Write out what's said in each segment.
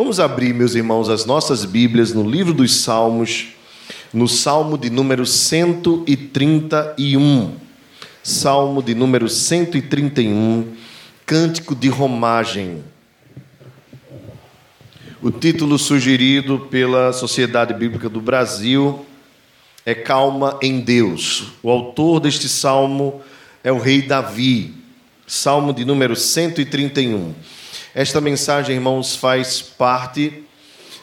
Vamos abrir, meus irmãos, as nossas Bíblias no livro dos Salmos, no Salmo de número 131. Salmo de número 131, Cântico de Romagem. O título sugerido pela Sociedade Bíblica do Brasil é Calma em Deus. O autor deste salmo é o rei Davi, salmo de número 131. Esta mensagem, irmãos, faz parte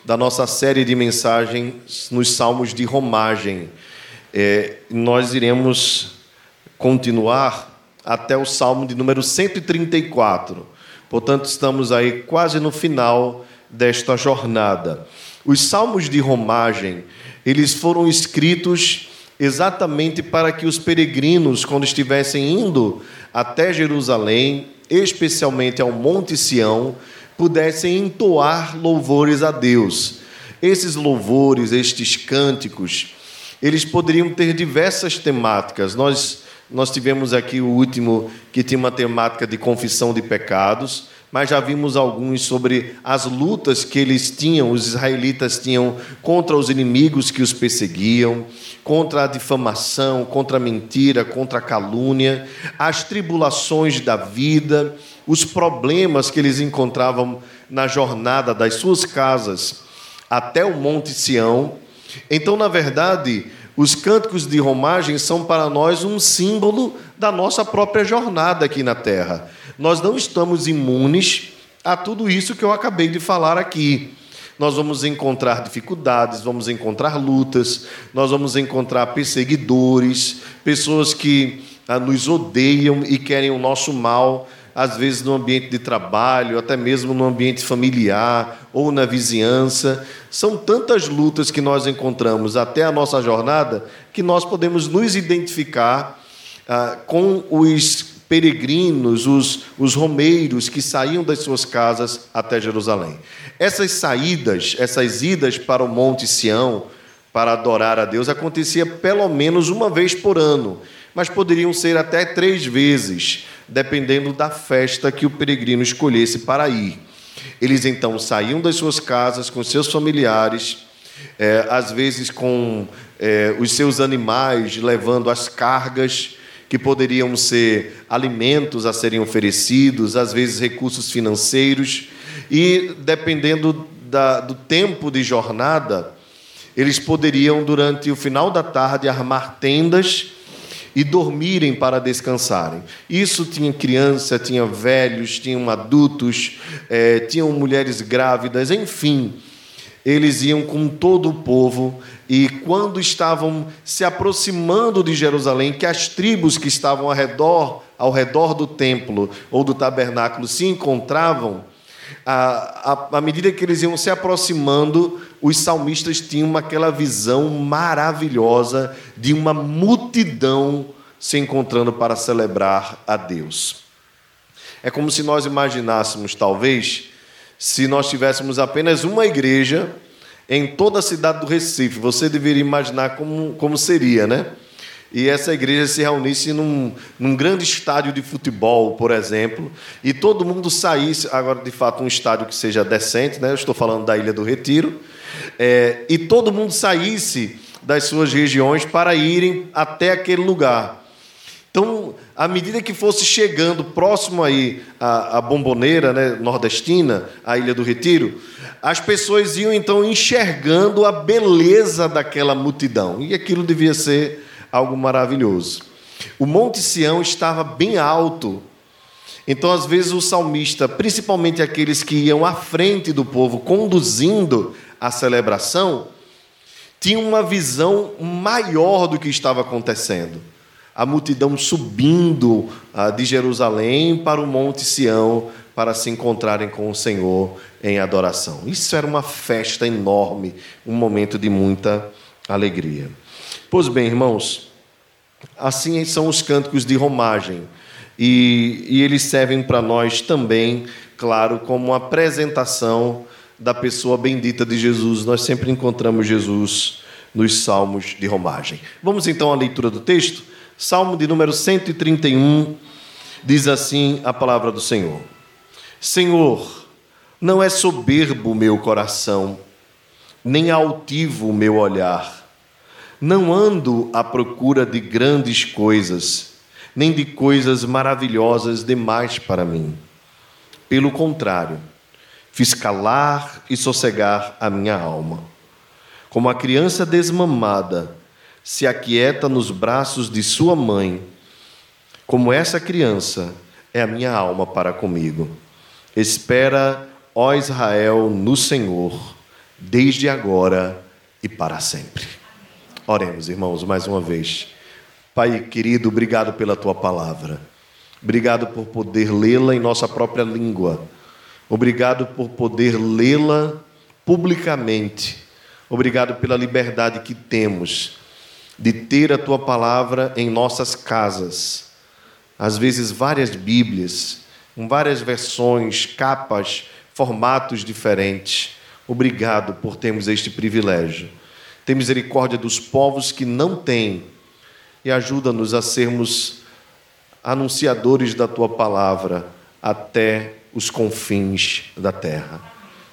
da nossa série de mensagens nos salmos de romagem. É, nós iremos continuar até o salmo de número 134. Portanto, estamos aí quase no final desta jornada. Os salmos de romagem, eles foram escritos exatamente para que os peregrinos, quando estivessem indo até Jerusalém, especialmente ao Monte Sião, pudessem entoar louvores a Deus. Esses louvores, estes cânticos, eles poderiam ter diversas temáticas. Nós nós tivemos aqui o último que tinha uma temática de confissão de pecados mas já vimos alguns sobre as lutas que eles tinham, os israelitas tinham contra os inimigos que os perseguiam, contra a difamação, contra a mentira, contra a calúnia, as tribulações da vida, os problemas que eles encontravam na jornada das suas casas até o Monte Sião. Então, na verdade, os cânticos de romagem são para nós um símbolo da nossa própria jornada aqui na terra nós não estamos imunes a tudo isso que eu acabei de falar aqui. Nós vamos encontrar dificuldades, vamos encontrar lutas, nós vamos encontrar perseguidores, pessoas que ah, nos odeiam e querem o nosso mal, às vezes no ambiente de trabalho, até mesmo no ambiente familiar ou na vizinhança. São tantas lutas que nós encontramos até a nossa jornada que nós podemos nos identificar ah, com os peregrinos, os, os romeiros que saíam das suas casas até Jerusalém. Essas saídas, essas idas para o Monte Sião, para adorar a Deus, acontecia pelo menos uma vez por ano, mas poderiam ser até três vezes, dependendo da festa que o peregrino escolhesse para ir. Eles então saíam das suas casas com seus familiares, é, às vezes com é, os seus animais, levando as cargas que poderiam ser alimentos a serem oferecidos, às vezes recursos financeiros, e dependendo da, do tempo de jornada, eles poderiam, durante o final da tarde, armar tendas e dormirem para descansarem. Isso tinha criança, tinha velhos, tinham adultos, é, tinham mulheres grávidas, enfim eles iam com todo o povo e quando estavam se aproximando de Jerusalém, que as tribos que estavam ao redor, ao redor do templo ou do tabernáculo se encontravam, à, medida que eles iam se aproximando, os salmistas tinham aquela visão maravilhosa de uma multidão se encontrando para celebrar a Deus. É como se nós imaginássemos, talvez, se nós tivéssemos apenas uma igreja em toda a cidade do Recife. Você deveria imaginar como, como seria, né? E essa igreja se reunisse num, num grande estádio de futebol, por exemplo, e todo mundo saísse, agora de fato um estádio que seja decente, né? Eu estou falando da Ilha do Retiro, é, e todo mundo saísse das suas regiões para irem até aquele lugar. Então, à medida que fosse chegando próximo aí à, à bomboneira né, nordestina, à Ilha do Retiro, as pessoas iam então enxergando a beleza daquela multidão. E aquilo devia ser algo maravilhoso. O Monte Sião estava bem alto. Então, às vezes, o salmista, principalmente aqueles que iam à frente do povo, conduzindo a celebração, tinham uma visão maior do que estava acontecendo a multidão subindo ah, de Jerusalém para o Monte Sião para se encontrarem com o Senhor em adoração. Isso era uma festa enorme, um momento de muita alegria. Pois bem, irmãos, assim são os cânticos de romagem. E, e eles servem para nós também, claro, como uma apresentação da pessoa bendita de Jesus. Nós sempre encontramos Jesus nos salmos de romagem. Vamos então à leitura do texto? Salmo de número 131 diz assim a palavra do Senhor: Senhor, Não é soberbo o meu coração, nem altivo o meu olhar. Não ando à procura de grandes coisas, nem de coisas maravilhosas demais para mim. Pelo contrário, fiz calar e sossegar a minha alma. Como a criança desmamada se aquieta nos braços de sua mãe, como essa criança é a minha alma para comigo. Espera, ó Israel, no Senhor, desde agora e para sempre. Oremos, irmãos, mais uma vez. Pai querido, obrigado pela tua palavra. Obrigado por poder lê-la em nossa própria língua. Obrigado por poder lê-la publicamente. Obrigado pela liberdade que temos de ter a tua palavra em nossas casas. Às vezes, várias Bíblias, com várias versões, capas, formatos diferentes. Obrigado por termos este privilégio. Tem misericórdia dos povos que não têm e ajuda-nos a sermos anunciadores da tua palavra até os confins da terra.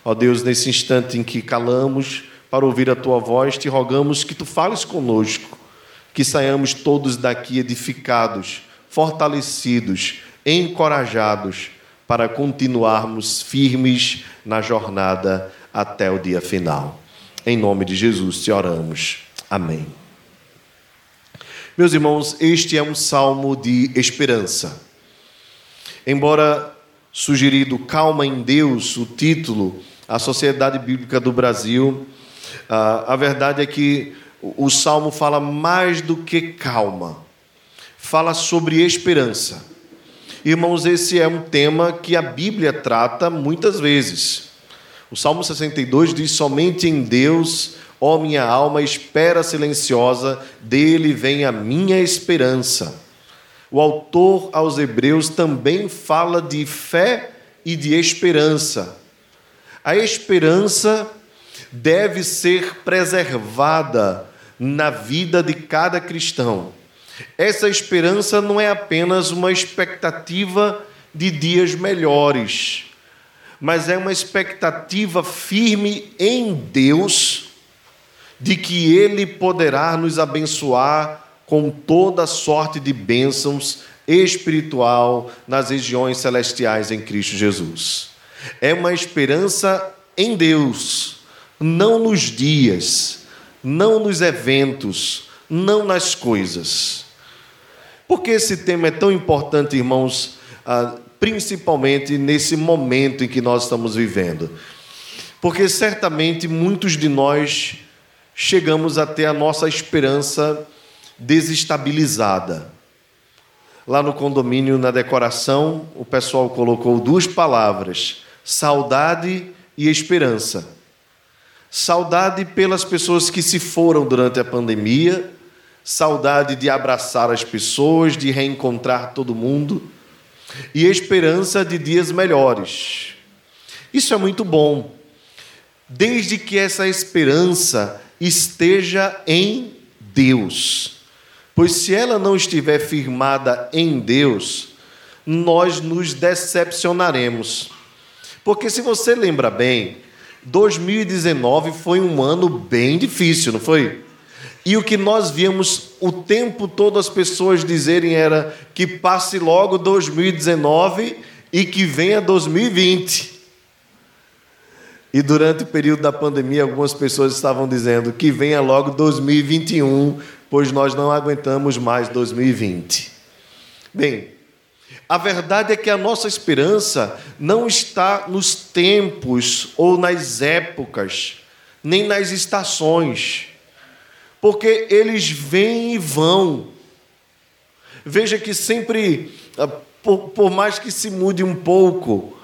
Ó Deus, nesse instante em que calamos para ouvir a tua voz, te rogamos que tu fales conosco, que saiamos todos daqui edificados, fortalecidos, encorajados para continuarmos firmes na jornada até o dia final. Em nome de Jesus te oramos. Amém. Meus irmãos, este é um salmo de esperança. Embora sugerido Calma em Deus, o título, a Sociedade Bíblica do Brasil, a verdade é que o salmo fala mais do que calma, fala sobre esperança. Irmãos, esse é um tema que a Bíblia trata muitas vezes. O Salmo 62 diz: Somente em Deus Ó minha alma, espera silenciosa, dele vem a minha esperança. O autor aos Hebreus também fala de fé e de esperança. A esperança deve ser preservada na vida de cada cristão. Essa esperança não é apenas uma expectativa de dias melhores, mas é uma expectativa firme em Deus de que Ele poderá nos abençoar com toda sorte de bênçãos espiritual nas regiões celestiais em Cristo Jesus. É uma esperança em Deus, não nos dias, não nos eventos, não nas coisas. Por que esse tema é tão importante, irmãos, ah, principalmente nesse momento em que nós estamos vivendo? Porque certamente muitos de nós chegamos a ter a nossa esperança desestabilizada. Lá no condomínio, na decoração, o pessoal colocou duas palavras: saudade e esperança. Saudade pelas pessoas que se foram durante a pandemia, saudade de abraçar as pessoas, de reencontrar todo mundo, e esperança de dias melhores. Isso é muito bom, desde que essa esperança esteja em Deus. Pois se ela não estiver firmada em Deus, nós nos decepcionaremos. Porque se você lembra bem, 2019 foi um ano bem difícil, não foi? E o que nós víamos o tempo todo as pessoas dizerem era que passe logo 2019 e que venha 2020. E durante o período da pandemia, algumas pessoas estavam dizendo que venha logo 2021, pois nós não aguentamos mais 2020. Bem, a verdade é que a nossa esperança não está nos tempos ou nas épocas, nem nas estações, porque eles vêm e vão. Veja que sempre, ah, por, por mais que se mude um pouco,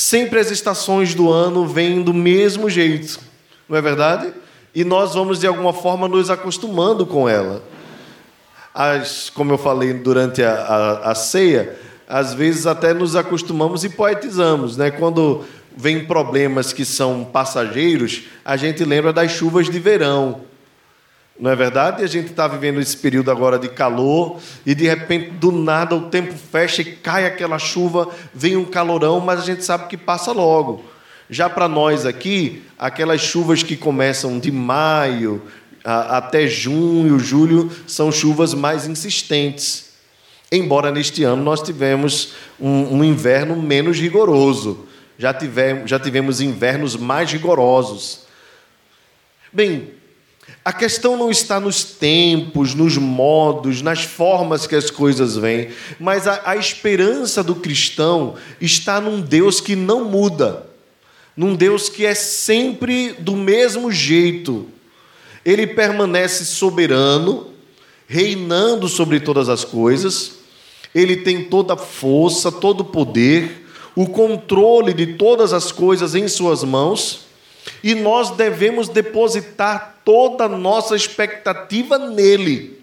Sempre as estações do ano vêm do mesmo jeito, não é verdade? E nós vamos, de alguma forma, nos acostumando com ela. As, como eu falei durante a, a, a ceia, às vezes até nos acostumamos e poetizamos, né? Quando vem problemas que são passageiros, a gente lembra das chuvas de verão. Não é verdade? E a gente está vivendo esse período agora de calor e de repente, do nada, o tempo fecha e cai aquela chuva, vem um calorão, mas a gente sabe que passa logo. Já para nós aqui, aquelas chuvas que começam de maio a, até junho, julho, são chuvas mais insistentes. Embora neste ano nós tivemos um, um inverno menos rigoroso, já tivemos, já tivemos invernos mais rigorosos. Bem, a questão não está nos tempos, nos modos, nas formas que as coisas vêm, mas a, a, esperança do cristão está num Deus que não muda, num Deus que é sempre do mesmo jeito. Ele permanece soberano, reinando sobre todas as coisas, ele tem toda a força, todo o poder, o controle de todas as coisas em Suas mãos e nós devemos depositar toda a nossa expectativa nele.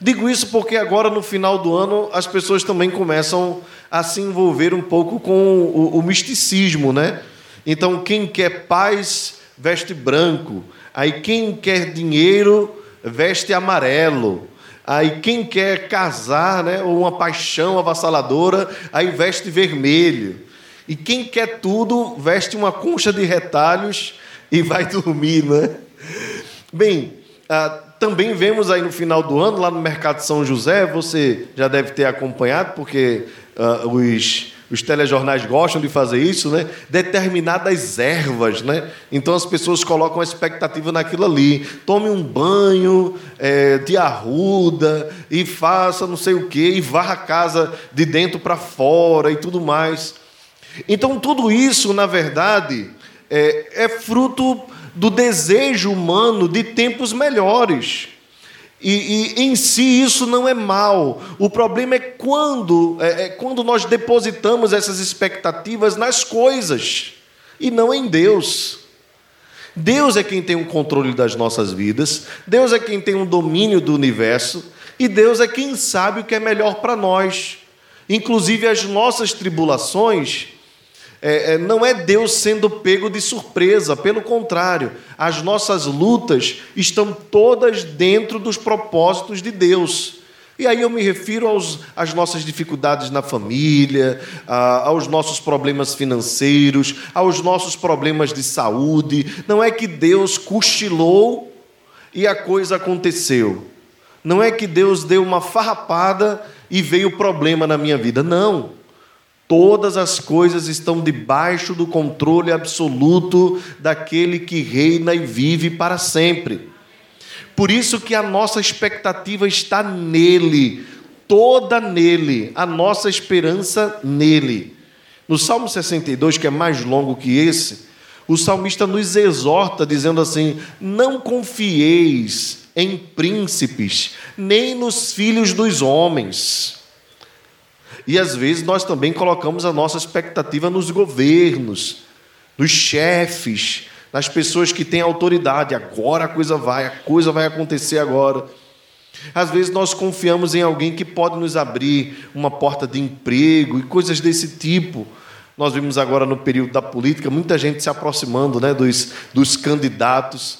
Digo isso porque agora, no final do ano, as pessoas também começam a se envolver um pouco com o, o misticismo, né? Então, quem quer paz, veste branco. Aí, quem quer dinheiro, veste amarelo. Aí, quem quer casar, né, ou uma paixão avassaladora, aí veste vermelho. E quem quer tudo, veste uma concha de retalhos e vai dormir, né? Bem, ah, também vemos aí no final do ano, lá no Mercado São José, você já deve ter acompanhado, porque ah, os, os telejornais gostam de fazer isso, né? Determinadas ervas, né? Então as pessoas colocam a expectativa naquilo ali. Tome um banho é, de arruda e faça não sei o quê, e varra a casa de dentro para fora e tudo mais. Então, tudo isso, na verdade, é, é fruto do desejo humano de tempos melhores. E, e, em si isso não é mal. O problema é quando, é, é quando nós depositamos essas expectativas nas coisas e não em Deus. Deus é quem tem o controle das nossas vidas, Deus é quem tem o domínio do universo e Deus é quem sabe o que é melhor para nós. Inclusive as nossas tribulações é, é, não é Deus sendo pego de surpresa, pelo contrário, as nossas lutas estão todas dentro dos propósitos de Deus. E aí eu me refiro aos, às nossas dificuldades na família, a, aos nossos problemas financeiros, aos nossos problemas de saúde. Não é que Deus cochilou e a coisa aconteceu. Não é que Deus deu uma farrapada e veio o problema na minha vida. Não. Todas as coisas estão debaixo do controle absoluto daquele que reina e vive para sempre. Por isso que a nossa expectativa está nele, toda nele, a nossa esperança nele. No Salmo 62, que é mais longo que esse, o salmista nos exorta dizendo assim: Não confieis em príncipes, nem nos filhos dos homens e às vezes nós também colocamos a nossa expectativa nos governos, nos chefes, nas pessoas que têm autoridade. Agora a coisa vai, a coisa vai acontecer agora. Às vezes nós confiamos em alguém que pode nos abrir uma porta de emprego e coisas desse tipo. Nós vimos agora no período da política muita gente se aproximando né, dos, dos candidatos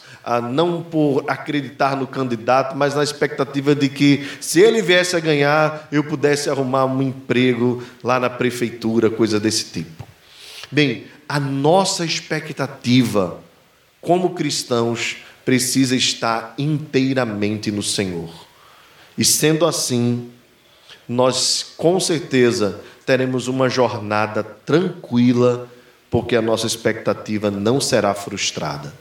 não por acreditar no candidato, mas na expectativa de que, se ele viesse a ganhar, eu pudesse arrumar um emprego lá na prefeitura, coisa desse tipo. Bem, a nossa expectativa como cristãos precisa estar inteiramente no Senhor. E sendo assim, nós com certeza teremos uma jornada tranquila, porque a nossa expectativa não será frustrada.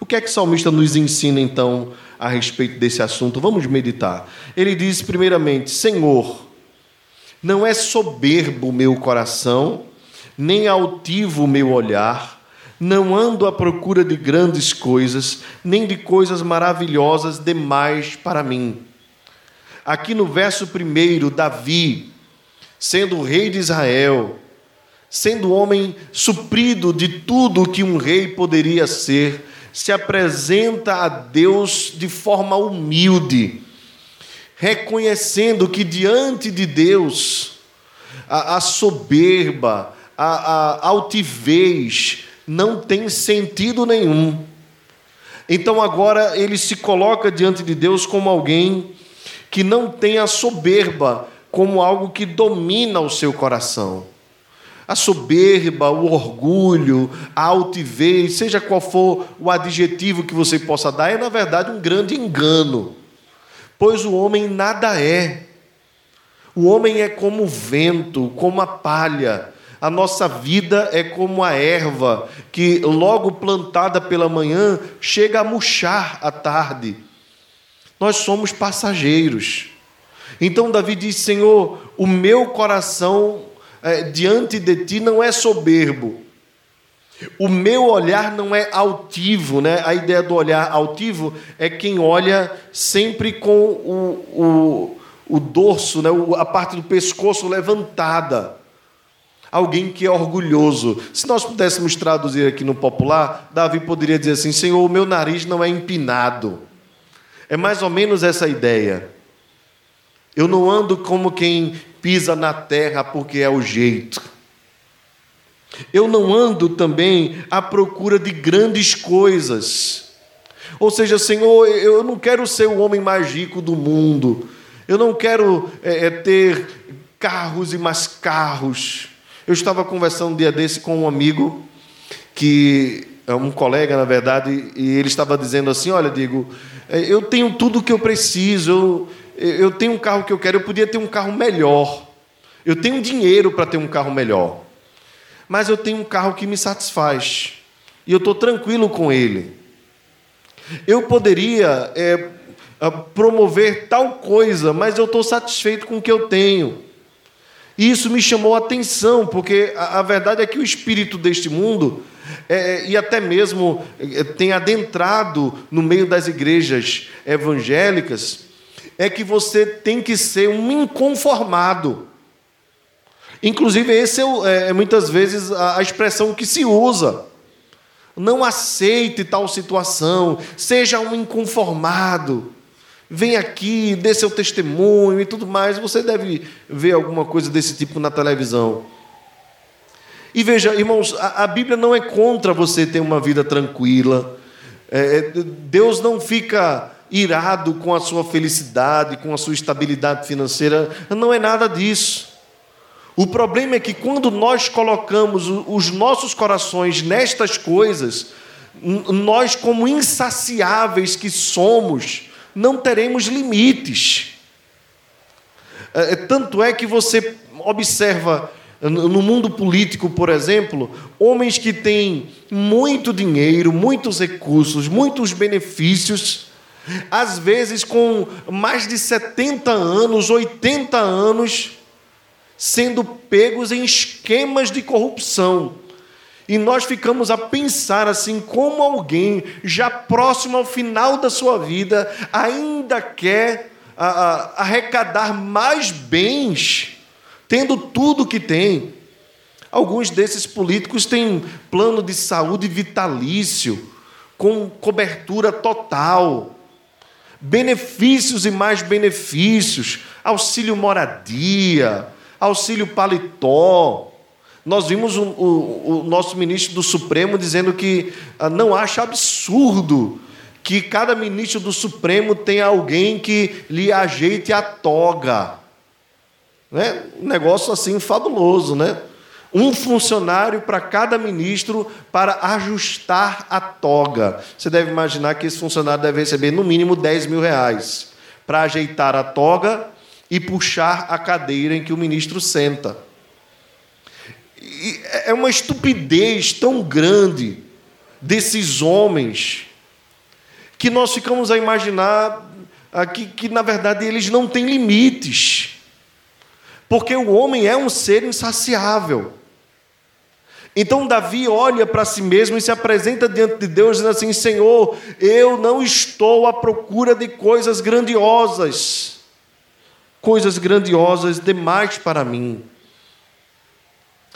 O que é que o salmista nos ensina então a respeito desse assunto? Vamos meditar. Ele diz, primeiramente: Senhor, não é soberbo o meu coração, nem altivo o meu olhar, não ando à procura de grandes coisas, nem de coisas maravilhosas demais para mim. Aqui no verso primeiro, Davi, sendo rei de Israel, sendo homem suprido de tudo que um rei poderia ser, se apresenta a Deus de forma humilde, reconhecendo que diante de Deus a, a soberba, a, a altivez não tem sentido nenhum. Então agora ele se coloca diante de Deus como alguém que não tem a soberba como algo que domina o seu coração. A soberba, o orgulho, a altivez, seja qual for o adjetivo que você possa dar, é na verdade um grande engano, pois o homem nada é. O homem é como o vento, como a palha. A nossa vida é como a erva que, logo plantada pela manhã, chega a murchar à tarde. Nós somos passageiros. Então Davi diz: Senhor, o meu coração é, diante de ti não é soberbo. O meu olhar não é altivo, né? A ideia do olhar altivo é quem olha sempre com o, o, o dorso, né? a parte do pescoço levantada. Alguém que é orgulhoso. Se nós pudéssemos traduzir aqui no popular, Davi poderia dizer assim: Senhor, o meu nariz não é empinado. É mais ou menos essa ideia. Eu não ando como quem pisa na terra porque é o jeito. Eu não ando também à procura de grandes coisas. Ou seja, Senhor, eu não quero ser o homem mais rico do mundo. Eu não quero é, é ter carros e mais carros. Eu estava conversando um dia desse com um amigo que é um colega, na verdade, e ele estava dizendo assim: Olha, Diego, é, eu tenho tudo o que eu preciso, eu, eu tenho um carro que eu quero, eu podia ter um carro melhor. Eu tenho dinheiro para ter um carro melhor. Mas eu tenho um carro que me satisfaz. E eu estou tranquilo com ele. Eu poderia é, promover tal coisa, mas eu estou satisfeito com o que eu tenho. E isso me chamou a atenção, porque a, a verdade é que o espírito deste mundo, é, e até mesmo é, tem adentrado no meio das igrejas evangélicas, é que você tem que ser um inconformado. Inclusive, esse é, é muitas vezes a, a expressão que se usa. Não aceite tal situação, seja um inconformado. Vem aqui, dê seu testemunho e tudo mais. Você deve ver alguma coisa desse tipo na televisão. E veja, irmãos, a, a Bíblia não é contra você ter uma vida tranquila. É, é Deus não fica irado com a sua felicidade, com a sua estabilidade financeira. Não é nada disso. O problema é que quando nós colocamos os nossos corações nestas coisas, nós, como insaciáveis que somos, não teremos limites. É, é, tanto é que você observa no mundo político, por exemplo, homens que têm muito dinheiro, muitos recursos, muitos benefícios, às vezes com mais de 70 anos, 80 anos, sendo pegos em esquemas de corrupção. E nós ficamos a pensar assim: como alguém já próximo ao final da sua vida ainda quer a, a, arrecadar mais bens, tendo tudo que tem. Alguns desses políticos têm plano de saúde vitalício, com cobertura total benefícios e mais benefícios, auxílio moradia, auxílio paletó. Nós vimos o, o, o nosso ministro do Supremo dizendo que ah, não acha absurdo que cada ministro do Supremo tenha alguém que lhe ajeite a toga. Né? Um negócio assim fabuloso, né? Um funcionário para cada ministro para ajustar a toga. Você deve imaginar que esse funcionário deve receber no mínimo 10 mil reais para ajeitar a toga e puxar a cadeira em que o ministro senta. E é uma estupidez tão grande desses homens que nós ficamos a imaginar aqui que, na verdade, eles não têm limites. Porque o homem é um ser insaciável. Então Davi olha para si mesmo e se apresenta diante de Deus, dizendo assim: Senhor, eu não estou à procura de coisas grandiosas, coisas grandiosas demais para mim.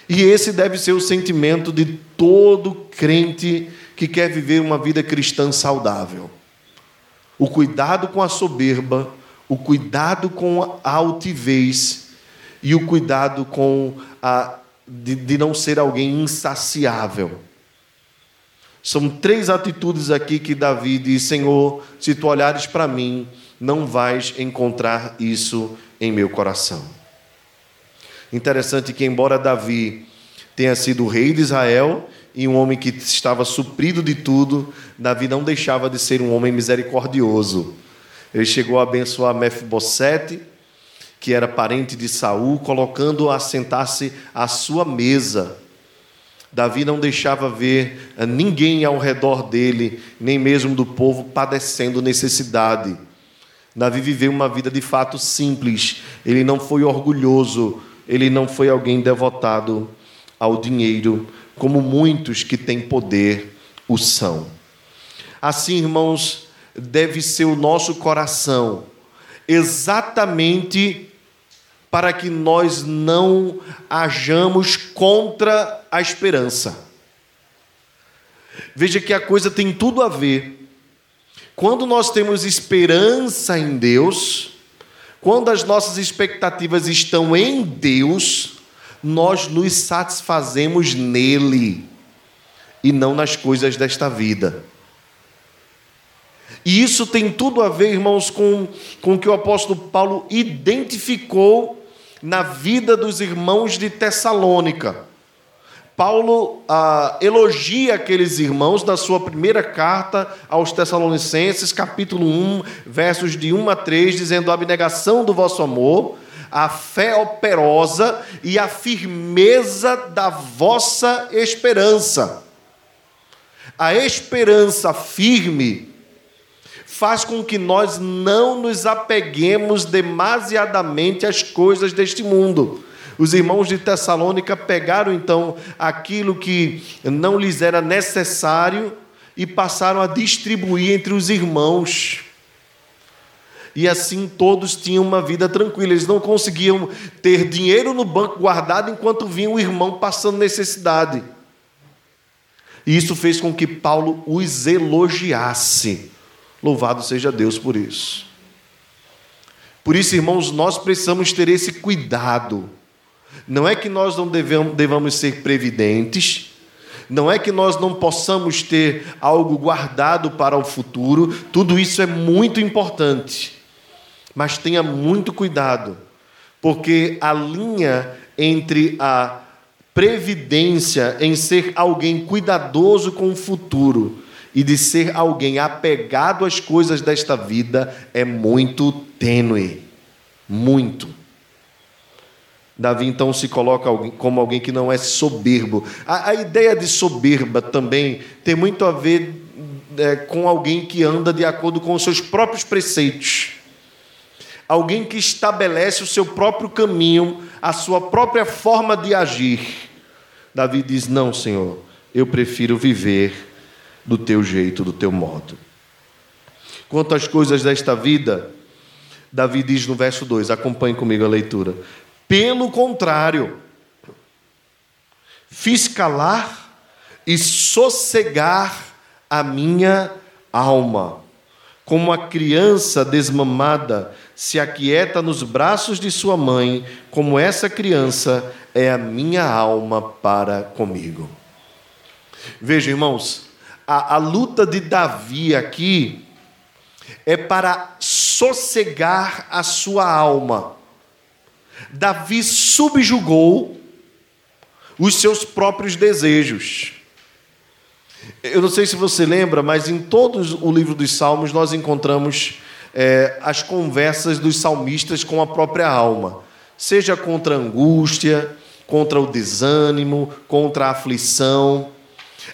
E esse deve ser o sentimento de todo crente que quer viver uma vida cristã saudável. O cuidado com a soberba, o cuidado com a altivez e o cuidado com a de, de não ser alguém insaciável. São três atitudes aqui que Davi diz: Senhor, se tu olhares para mim, não vais encontrar isso em meu coração. Interessante que, embora Davi tenha sido rei de Israel e um homem que estava suprido de tudo, Davi não deixava de ser um homem misericordioso. Ele chegou a abençoar Mefibosete, que era parente de Saul, colocando-o a sentar-se à sua mesa. Davi não deixava ver ninguém ao redor dele, nem mesmo do povo, padecendo necessidade. Davi viveu uma vida de fato simples, ele não foi orgulhoso, ele não foi alguém devotado ao dinheiro, como muitos que têm poder o são. Assim, irmãos, deve ser o nosso coração, exatamente para que nós não hajamos contra a esperança. Veja que a coisa tem tudo a ver. Quando nós temos esperança em Deus, quando as nossas expectativas estão em Deus, nós nos satisfazemos nele e não nas coisas desta vida. E isso tem tudo a ver, irmãos, com, com o que o apóstolo Paulo identificou na vida dos irmãos de Tessalônica. Paulo ah, elogia aqueles irmãos na sua primeira carta aos Tessalonicenses, capítulo 1, versos de 1 a 3, dizendo: a abnegação do vosso amor, a fé operosa e a firmeza da vossa esperança. A esperança firme faz com que nós não nos apeguemos demasiadamente às coisas deste mundo. Os irmãos de Tessalônica pegaram então aquilo que não lhes era necessário e passaram a distribuir entre os irmãos. E assim todos tinham uma vida tranquila. Eles não conseguiam ter dinheiro no banco guardado enquanto vinha o irmão passando necessidade. E isso fez com que Paulo os elogiasse. Louvado seja Deus por isso. Por isso, irmãos, nós precisamos ter esse cuidado. Não é que nós não devemos, devamos ser previdentes, não é que nós não possamos ter algo guardado para o futuro, tudo isso é muito importante. Mas tenha muito cuidado, porque a linha entre a previdência em ser alguém cuidadoso com o futuro e de ser alguém apegado às coisas desta vida é muito tênue. Muito. Davi então se coloca como alguém que não é soberbo. A, a ideia de soberba também tem muito a ver é, com alguém que anda de acordo com os seus próprios preceitos. Alguém que estabelece o seu próprio caminho, a sua própria forma de agir. Davi diz: Não, Senhor, eu prefiro viver do teu jeito, do teu modo. Quanto às coisas desta vida, Davi diz no verso 2, acompanhe comigo a leitura. Pelo contrário, fiz calar e sossegar a minha alma, como a criança desmamada se aquieta nos braços de sua mãe, como essa criança é a minha alma para comigo. Veja, irmãos, a, a luta de Davi aqui é para sossegar a sua alma. Davi subjugou os seus próprios desejos. Eu não sei se você lembra, mas em todo o livro dos Salmos nós encontramos é, as conversas dos salmistas com a própria alma, seja contra a angústia, contra o desânimo, contra a aflição.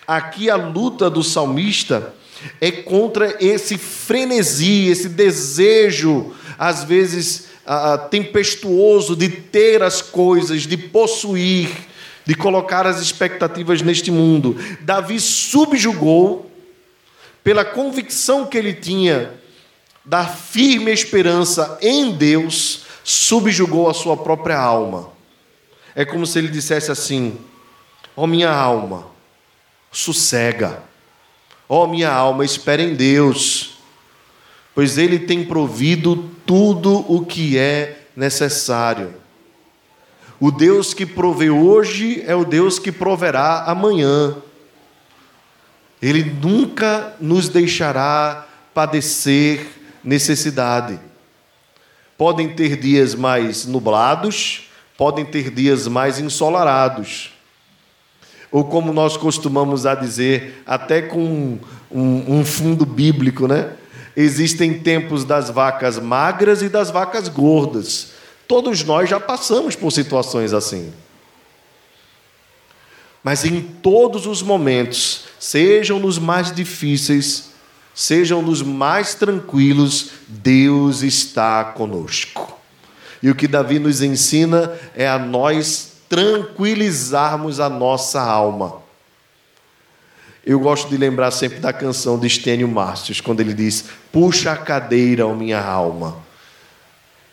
Aqui a luta do salmista é contra esse frenesi, esse desejo, às vezes ah, tempestuoso, de ter as coisas, de possuir, de colocar as expectativas neste mundo. Davi subjugou, pela convicção que ele tinha da firme esperança em Deus, subjugou a sua própria alma. É como se ele dissesse assim: Ó oh, minha alma, sossega. Ó oh, minha alma, espera em Deus, pois Ele tem provido tudo o que é necessário. O Deus que provê hoje é o Deus que proverá amanhã. Ele nunca nos deixará padecer necessidade. Podem ter dias mais nublados, podem ter dias mais ensolarados ou como nós costumamos a dizer, até com um, um fundo bíblico, né? Existem tempos das vacas magras e das vacas gordas. Todos nós já passamos por situações assim. Mas em todos os momentos, sejam nos mais difíceis, sejam nos mais tranquilos, Deus está conosco. E o que Davi nos ensina é a nós tranquilizarmos a nossa alma. Eu gosto de lembrar sempre da canção de Estênio Márcios, quando ele diz: Puxa a cadeira, ó minha alma,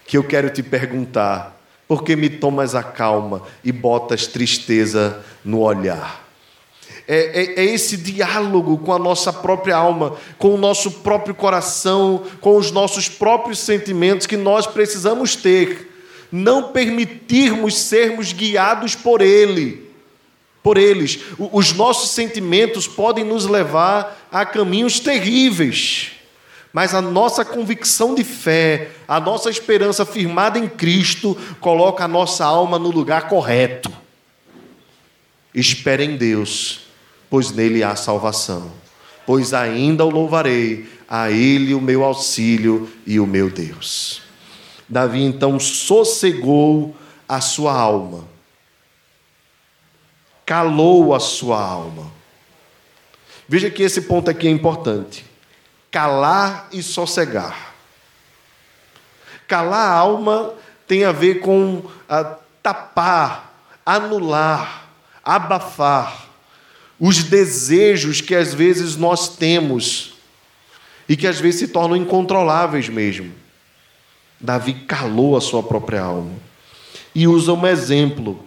que eu quero te perguntar, por que me tomas a calma e botas tristeza no olhar? É, é, é, esse diálogo com a nossa própria alma, com o nosso próprio coração, com os nossos próprios sentimentos que nós precisamos ter não permitirmos sermos guiados por Ele, por eles. Os nossos sentimentos podem nos levar a caminhos terríveis, mas a nossa convicção de fé, a nossa esperança firmada em Cristo, coloca a nossa alma no lugar correto. Espere em Deus, pois nele há salvação. Pois ainda o louvarei, a Ele o meu auxílio e o meu Deus. Davi então sossegou a sua alma, calou a sua alma. Veja que esse ponto aqui é importante. Calar e sossegar. Calar a alma tem a ver com a, tapar, anular, abafar os desejos que às vezes nós temos e que às vezes se tornam incontroláveis mesmo. Davi calou a sua própria alma e usa um exemplo.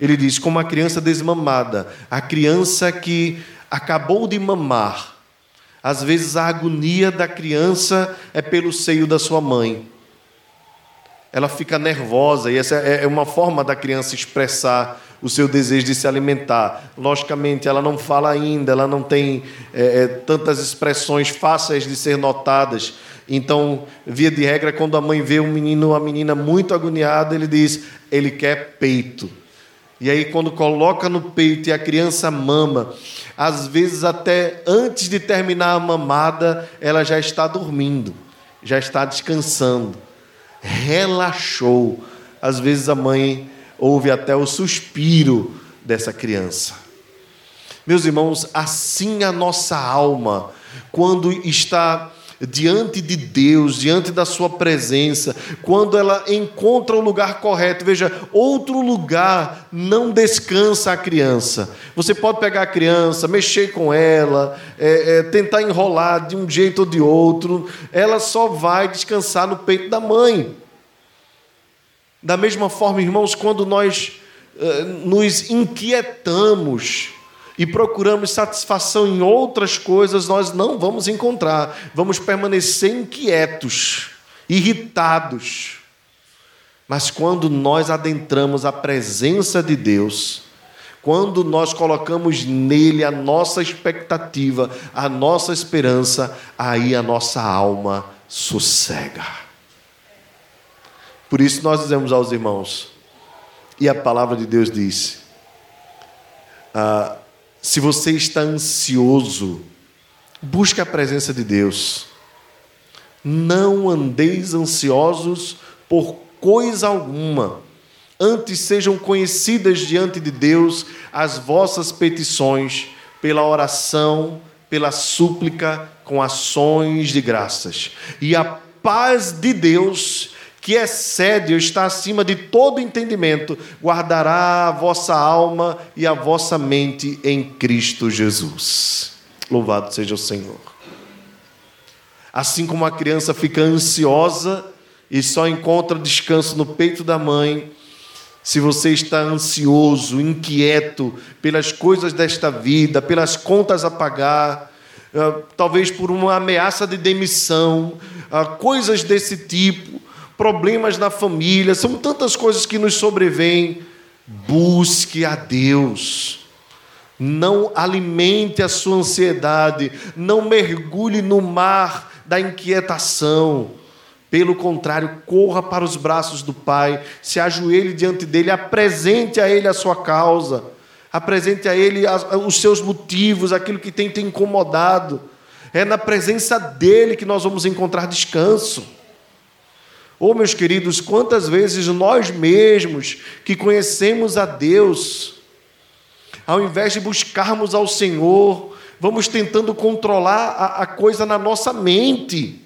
Ele diz: como a criança desmamada, a criança que acabou de mamar. Às vezes a agonia da criança é pelo seio da sua mãe. Ela fica nervosa, e essa é, é uma forma da criança expressar o seu desejo de se alimentar. Logicamente, ela não fala ainda, ela não tem é, é tantas expressões fáceis de ser notadas, então, via de regra, quando a mãe vê um menino ou uma menina muito agoniada, ele diz: ele quer peito. E aí, quando coloca no peito e a criança mama, às vezes até antes de terminar a mamada, ela já está dormindo, já está descansando, relaxou. Às vezes a mãe ouve até o suspiro dessa criança. Meus irmãos, assim a nossa alma, quando está diante de Deus, diante da Sua presença, quando ela encontra o lugar correto, veja, outro lugar não descansa a criança. Você pode pegar a criança, mexer com ela, é, é, tentar enrolar de um jeito ou de outro, ela só vai descansar no peito da mãe. Da mesma forma, irmãos, quando nós uh, nos inquietamos, e procuramos satisfação em outras coisas, nós não vamos encontrar. Vamos permanecer inquietos, irritados. Mas quando nós adentramos a presença de Deus, quando nós colocamos nele a nossa expectativa, a nossa esperança, aí a nossa alma sossega. Por isso nós dizemos aos irmãos, e a palavra de Deus diz: ah, se você está ansioso, busque a presença de Deus. Não andeis ansiosos por coisa alguma. Antes sejam conhecidas diante de Deus as vossas petições pela oração, pela súplica, com ações de graças. E a paz de Deus, que excede ou está acima de todo entendimento, guardará a vossa alma e a vossa mente em Cristo Jesus. Louvado seja o Senhor. Assim como a criança fica ansiosa e só encontra descanso no peito da mãe, se você está ansioso, inquieto pelas coisas desta vida, pelas contas a pagar, ah, talvez por uma ameaça de demissão, ah, coisas desse tipo, problemas na família, são tantas coisas que nos sobrevêm. Busque a Deus. Não alimente a sua ansiedade, não mergulhe no mar da inquietação. Pelo contrário, corra para os braços do Pai, se ajoelhe diante dele, apresente a ele a sua causa. Apresente a Ele os seus motivos, aquilo que tem te incomodado. É na presença dEle que nós vamos encontrar descanso. Oh, meus queridos, quantas vezes nós mesmos que conhecemos a Deus, ao invés de buscarmos ao Senhor, vamos tentando controlar a, a coisa na nossa mente.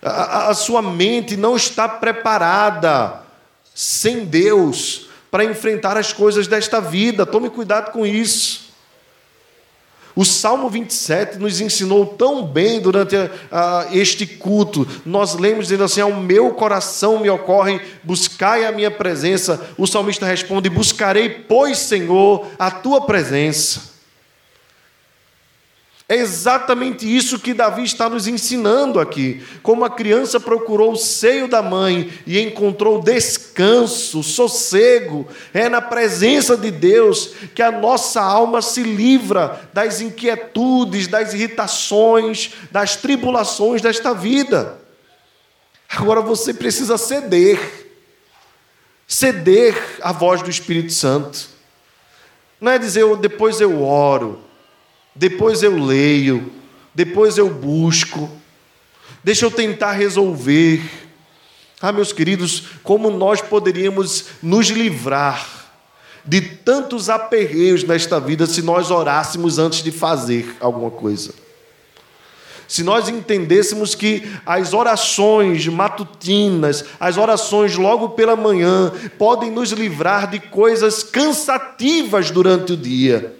A, a, a sua mente não está preparada sem Deus para enfrentar as coisas desta vida. Tome cuidado com isso. O Salmo 27 nos ensinou tão bem durante a, a, este culto. Nós lemos dizendo assim: Ao meu coração me ocorre, buscai a minha presença. O salmista responde: Buscarei, pois, Senhor, a tua presença. É exatamente isso que Davi está nos ensinando aqui. Como a criança procurou o seio da mãe e encontrou descanso, sossego, é na presença de Deus que a nossa alma se livra das inquietudes, das irritações, das tribulações desta vida. Agora você precisa ceder. Ceder à voz do Espírito Santo. Não é dizer, depois eu oro depois eu leio, depois eu busco, deixa eu tentar resolver. Ah, meus queridos, como nós poderíamos nos livrar de tantos aperreios nesta vida se nós orássemos antes de fazer alguma coisa? Se nós entendêssemos que as orações matutinas, as orações logo pela manhã, podem nos livrar de coisas cansativas durante o dia.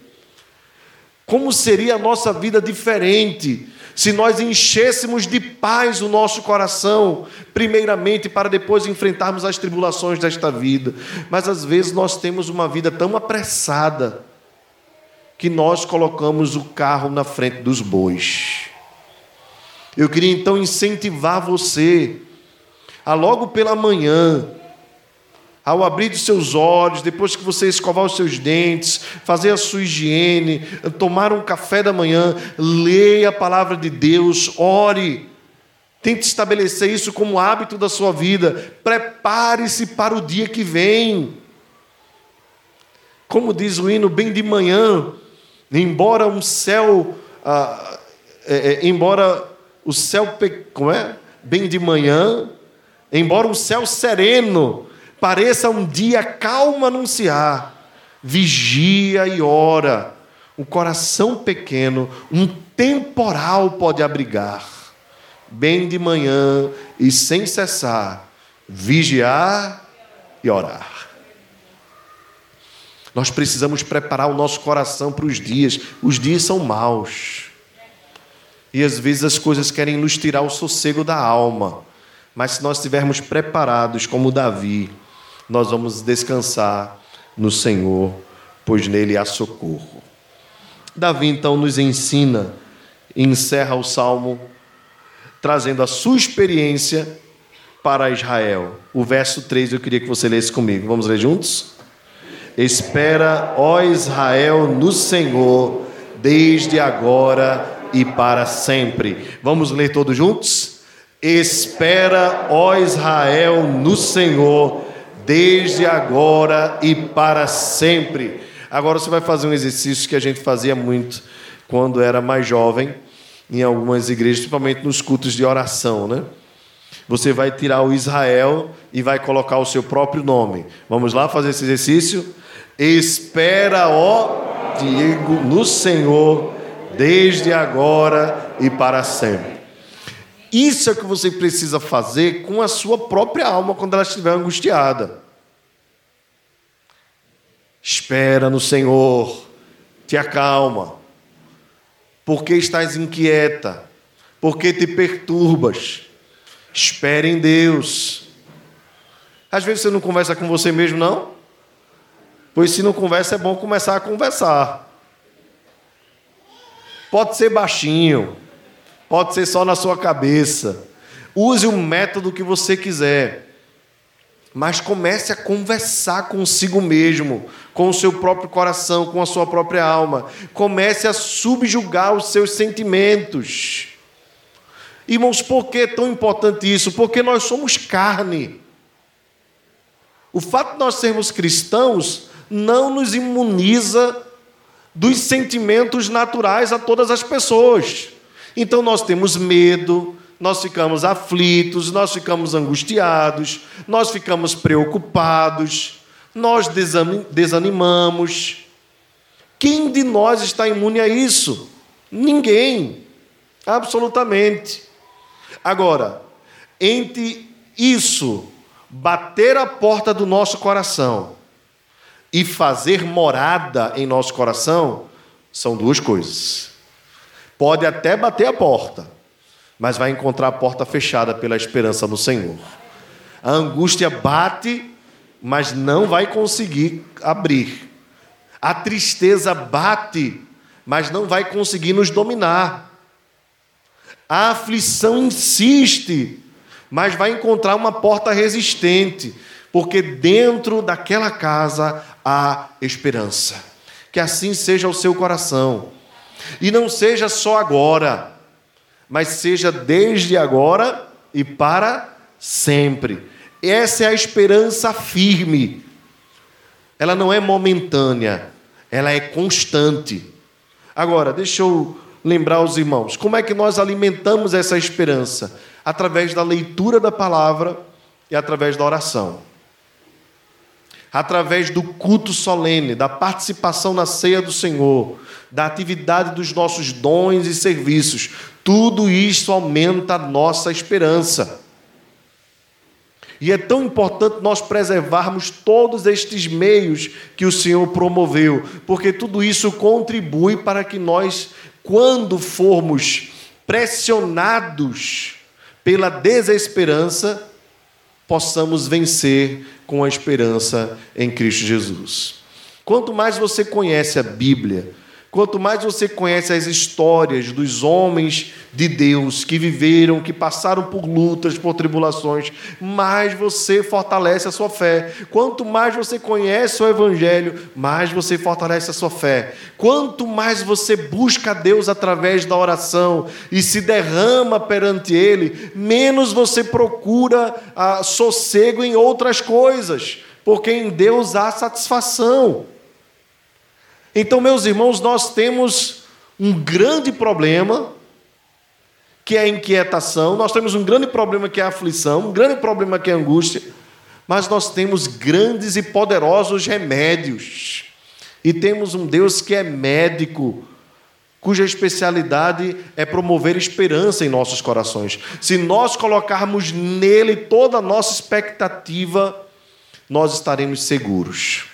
Como seria a nossa vida diferente se nós enchêssemos de paz o nosso coração, primeiramente para depois enfrentarmos as tribulações desta vida. Mas às vezes nós temos uma vida tão apressada que nós colocamos o carro na frente dos bois. Eu queria então incentivar você a logo pela manhã ao abrir os seus olhos, depois que você escovar os seus dentes, fazer a sua higiene, tomar um café da manhã, leia a palavra de Deus, ore. Tente estabelecer isso como hábito da sua vida. Prepare-se para o dia que vem. Como diz o hino, bem de manhã, embora um céu, ah, é, é, embora o céu, como é? Bem de manhã, embora um céu sereno pareça um dia calmo anunciar, vigia e ora. Um coração pequeno, um temporal pode abrigar. Bem de manhã e sem cessar, vigiar e orar. Nós precisamos preparar o nosso coração para os dias. Os dias são maus. E às vezes as coisas querem nos tirar o sossego da alma. Mas se nós estivermos preparados, como Davi, nós vamos descansar no Senhor, pois nele há socorro. Davi então nos ensina e encerra o salmo trazendo a sua experiência para Israel. O verso 3 eu queria que você lesse comigo. Vamos ler juntos? Espera, ó Israel, no Senhor, desde agora e para sempre. Vamos ler todos juntos? Espera, ó Israel, no Senhor, desde agora e para sempre. Agora você vai fazer um exercício que a gente fazia muito quando era mais jovem, em algumas igrejas, principalmente nos cultos de oração, né? Você vai tirar o Israel e vai colocar o seu próprio nome. Vamos lá fazer esse exercício? Espera, ó Diego, no Senhor, desde agora e para sempre. Isso é o que você precisa fazer com a sua própria alma quando ela estiver angustiada. Espera no Senhor, te acalma. Porque estás inquieta? Porque te perturbas? Espere em Deus. Às vezes você não conversa com você mesmo, não? Pois se não conversa, é bom começar a conversar. Pode ser baixinho, pode ser só na sua cabeça. Use o método que você quiser. Mas comece a conversar consigo mesmo, com o seu próprio coração, com a sua própria alma. Comece a subjugar os seus sentimentos. Irmãos, por que é tão importante isso? Porque nós somos carne. O fato de nós sermos cristãos não nos imuniza dos sentimentos naturais a todas as pessoas. Então nós temos medo, nós ficamos aflitos, nós ficamos angustiados, nós ficamos preocupados, nós desanimamos. Quem de nós está imune a isso? Ninguém. Absolutamente. Agora, entre isso, bater a porta do nosso coração e fazer morada em nosso coração, são duas coisas. Pode até bater a porta, mas vai encontrar a porta fechada pela esperança no Senhor. A angústia bate, mas não vai conseguir abrir. A tristeza bate, mas não vai conseguir nos dominar. A aflição insiste, mas vai encontrar uma porta resistente, porque dentro daquela casa há esperança. Que assim seja o seu coração. E não seja só agora, mas seja desde agora e para sempre. Essa é a esperança firme. Ela não é momentânea, ela é constante. Agora, deixa eu lembrar os irmãos, como é que nós alimentamos essa esperança? Através da leitura da palavra e através da oração. Através do culto solene, da participação na ceia do Senhor, da atividade dos nossos dons e serviços. Tudo isso aumenta a nossa esperança. E é tão importante nós preservarmos todos estes meios que o Senhor promoveu, porque tudo isso contribui para que nós, quando formos pressionados pela desesperança, possamos vencer com a esperança em Cristo Jesus. Quanto mais você conhece a Bíblia, Quanto mais você conhece as histórias dos homens de Deus que viveram, que passaram por lutas, por tribulações, mais você fortalece a sua fé. Quanto mais você conhece o Evangelho, mais você fortalece a sua fé. Quanto mais você busca a Deus através da oração e se derrama perante Ele, menos você procura ah, sossego em outras coisas, porque em Deus há satisfação. Então, meus irmãos, nós temos um grande problema, que é a inquietação, nós temos um grande problema que é a aflição, um grande problema que é a angústia, mas nós temos grandes e poderosos remédios. E temos um Deus que é médico, cuja especialidade é promover esperança em nossos corações. Se nós colocarmos nele toda a nossa expectativa, nós estaremos seguros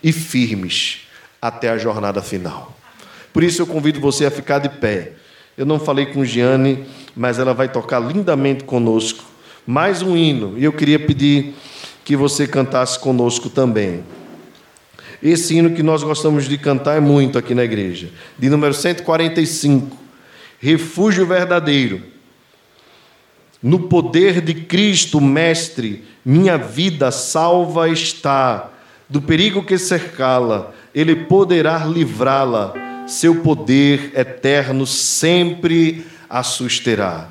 e firmes até a jornada final. Por isso eu convido você a ficar de pé. Eu não falei com Giane, mas ela vai tocar lindamente conosco. Mais um hino, e eu queria pedir que você cantasse conosco também. Esse hino que nós gostamos de cantar é muito aqui na igreja, de número 145, Refúgio Verdadeiro. No poder de Cristo, Mestre, minha vida salva está do perigo que cercá-la ele poderá livrá-la, seu poder eterno sempre a susterá.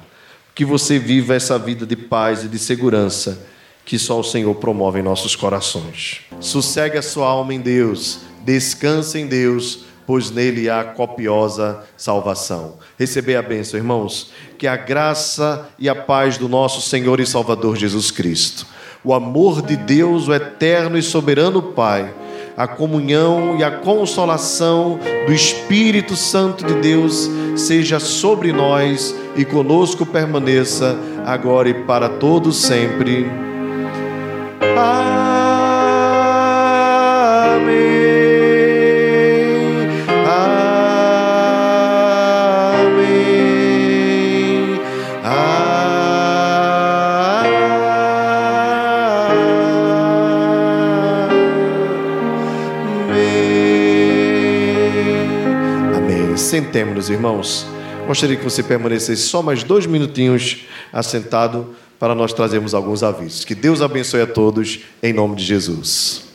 Que você viva essa vida de paz e de segurança que só o Senhor promove em nossos corações. Sossegue a sua alma em Deus, descanse em Deus, pois nele há copiosa salvação. Receber a bênção, irmãos, que a graça e a paz do nosso Senhor e Salvador Jesus Cristo, o amor de Deus, o eterno e soberano Pai, a comunhão e a consolação do Espírito Santo de Deus seja sobre nós e conosco permaneça agora e para todos sempre. Amém. Sentemos-nos, irmãos. Gostaria que você permanecesse só mais dois minutinhos assentado para nós trazermos alguns avisos. Que Deus abençoe a todos, em nome de Jesus.